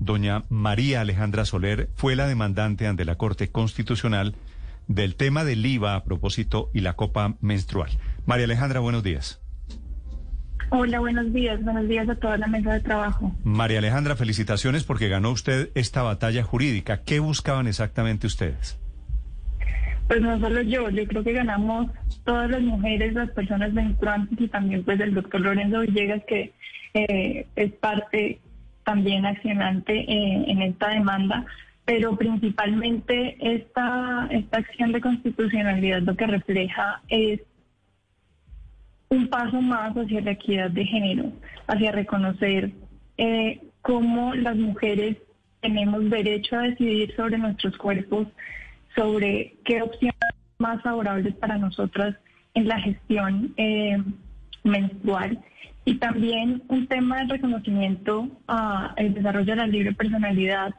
Doña María Alejandra Soler fue la demandante ante la Corte Constitucional del tema del IVA a propósito y la copa menstrual. María Alejandra, buenos días. Hola, buenos días. Buenos días a toda la mesa de trabajo. María Alejandra, felicitaciones porque ganó usted esta batalla jurídica. ¿Qué buscaban exactamente ustedes? Pues no solo yo, yo creo que ganamos todas las mujeres, las personas menstruantes y también pues el doctor Lorenzo Villegas que eh, es parte también accionante eh, en esta demanda, pero principalmente esta, esta acción de constitucionalidad lo que refleja es un paso más hacia la equidad de género, hacia reconocer eh, cómo las mujeres tenemos derecho a decidir sobre nuestros cuerpos, sobre qué opciones más favorables para nosotras en la gestión eh, menstrual y también un tema de reconocimiento al desarrollo de la libre personalidad,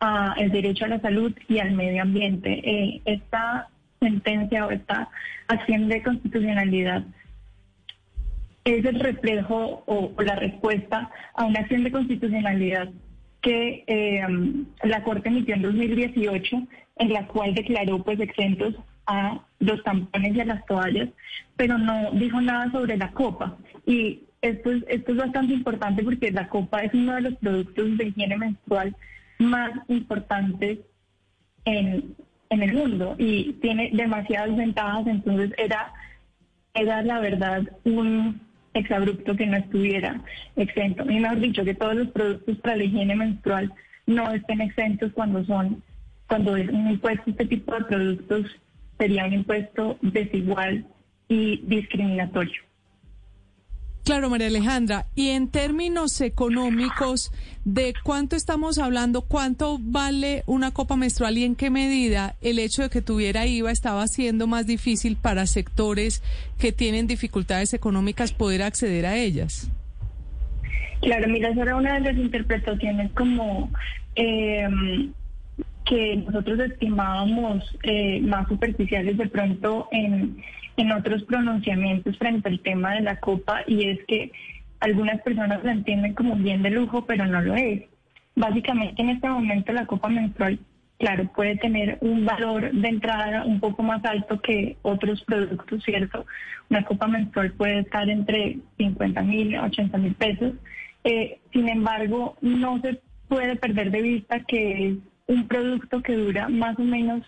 al derecho a la salud y al medio ambiente. Eh, esta sentencia o esta acción de constitucionalidad es el reflejo o, la respuesta a una acción de constitucionalidad que eh, la Corte emitió en 2018, en la cual declaró pues exentos a los tampones y a las toallas, pero no dijo nada sobre la copa. Y esto es, esto es bastante importante porque la copa es uno de los productos de higiene menstrual más importantes en, en el mundo y tiene demasiadas ventajas, entonces era, era la verdad un exabrupto que no estuviera exento. Y mejor dicho, que todos los productos para la higiene menstrual no estén exentos cuando son, cuando es impuesto, este tipo de productos sería un impuesto desigual y discriminatorio. Claro, María Alejandra. Y en términos económicos, ¿de cuánto estamos hablando? ¿Cuánto vale una copa menstrual y en qué medida el hecho de que tuviera IVA estaba haciendo más difícil para sectores que tienen dificultades económicas poder acceder a ellas? Claro, mira, esa era una de las interpretaciones como em, que nosotros estimábamos eh, más superficiales de pronto en en otros pronunciamientos frente al tema de la copa y es que algunas personas la entienden como bien de lujo, pero no lo es. Básicamente en este momento la copa menstrual, claro, puede tener un valor de entrada un poco más alto que otros productos, ¿cierto? Una copa menstrual puede estar entre 50 mil, 80 mil pesos. Eh, sin embargo, no se puede perder de vista que es un producto que dura más o menos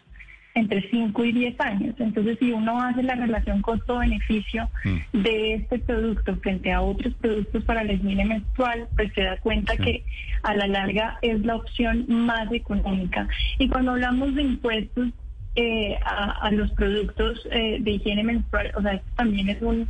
entre 5 y 10 años. Entonces, si uno hace la relación costo-beneficio mm. de este producto frente a otros productos para la higiene menstrual, pues se da cuenta que a la larga es la opción más económica. Y cuando hablamos de impuestos eh, a, los productos eh, de higiene menstrual, o sea, esto también es, un,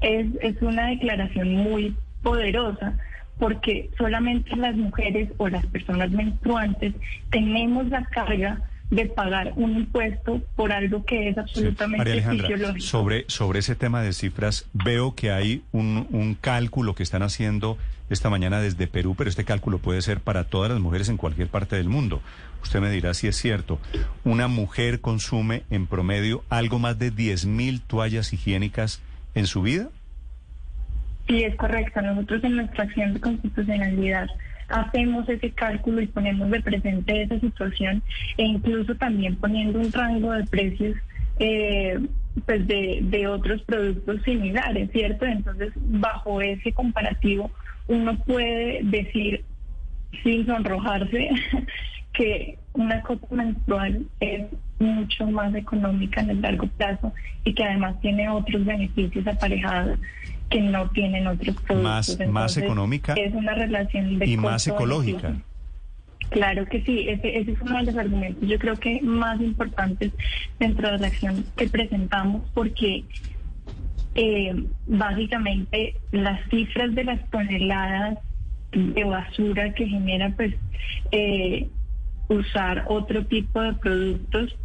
es, es una declaración muy poderosa porque solamente las mujeres o las personas menstruantes tenemos la carga de pagar un impuesto por algo que es absolutamente fisiológico. Sobre, sobre ese tema de cifras, veo que hay un, un cálculo que están haciendo esta mañana desde Perú, pero este cálculo puede ser para todas las mujeres en cualquier parte del mundo. Usted me dirá si es cierto. Una mujer consume en promedio algo más de 10.000 toallas higiénicas en su vida. Sí, es correcto. Nosotros en nuestra acción de constitucionalidad hacemos ese cálculo y ponemos de presente esa situación e incluso también poniendo un rango de precios eh, pues de, de otros productos similares, ¿cierto? Entonces, bajo ese comparativo, uno puede decir, sin sonrojarse, que una copa menstrual es mucho más económica en el largo plazo y que además tiene otros beneficios aparejados que no tienen otros productos. Más, más económica es una relación y más ecológica. Claro que sí, ese, ese, es uno de los argumentos yo creo que más importantes dentro de la acción que presentamos porque eh, básicamente las cifras de las toneladas de basura que genera pues eh, usar otro tipo de productos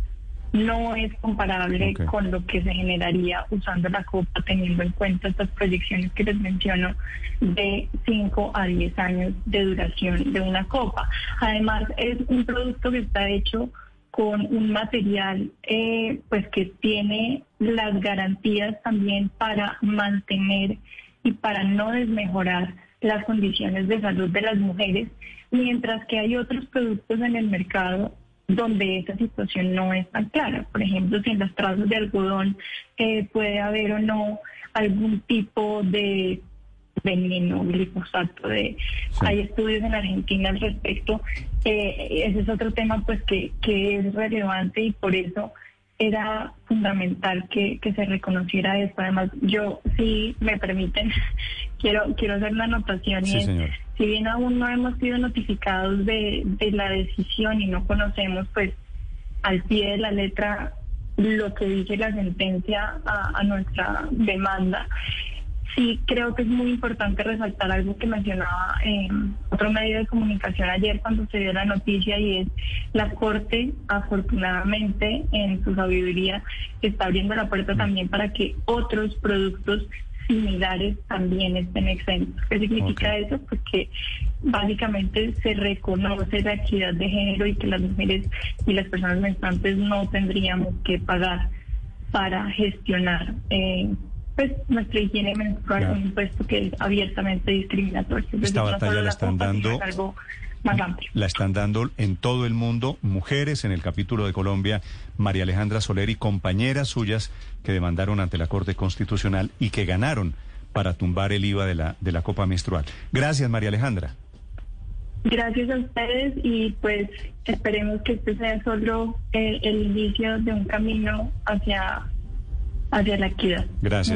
no es comparable con lo que se generaría usando la copa teniendo en cuenta estas proyecciones que les menciono de 5 a 10 años de duración de una copa. Además es un producto que está hecho con un material eh, pues que tiene las garantías también para mantener y para no desmejorar las condiciones de salud de las mujeres, mientras que hay otros productos en el mercado donde esa situación no es tan clara. Por ejemplo, si en las trazas de algodón eh, puede haber o no algún tipo de veneno, glifosato. De, Hay estudios en Argentina al respecto. Eh, ese es otro tema pues que, que es relevante y por eso era fundamental que, que se reconociera esto. Además, yo, si me permiten, quiero, quiero hacer una anotación y Sí, es, señora. si bien aún no hemos sido notificados de, de la decisión y no conocemos pues al pie de la letra lo que dice la sentencia a, a nuestra demanda, sí creo que es muy importante resaltar algo que mencionaba en otro medio de comunicación ayer cuando se dio la noticia y es la Corte afortunadamente en su sabiduría está abriendo la puerta también para que otros productos similares también estén exentos. ¿Qué significa eso? Pues que básicamente se reconoce la equidad de género y que las mujeres y las personas menstruantes no tendríamos que pagar para gestionar eh, pues nuestra higiene menstrual, Claro. un impuesto que es abiertamente discriminatorio. Es Esta no batalla la están copa, dando- es algo más amplio. La están dando en todo el mundo mujeres en el capítulo de Colombia, María Alejandra Soler y compañeras suyas que demandaron ante la Corte Constitucional y que ganaron para tumbar el IVA de la, de la copa menstrual. Gracias, María Alejandra. Gracias a ustedes y pues esperemos que este sea solo el, el inicio de un camino hacia, hacia la equidad. Gracias.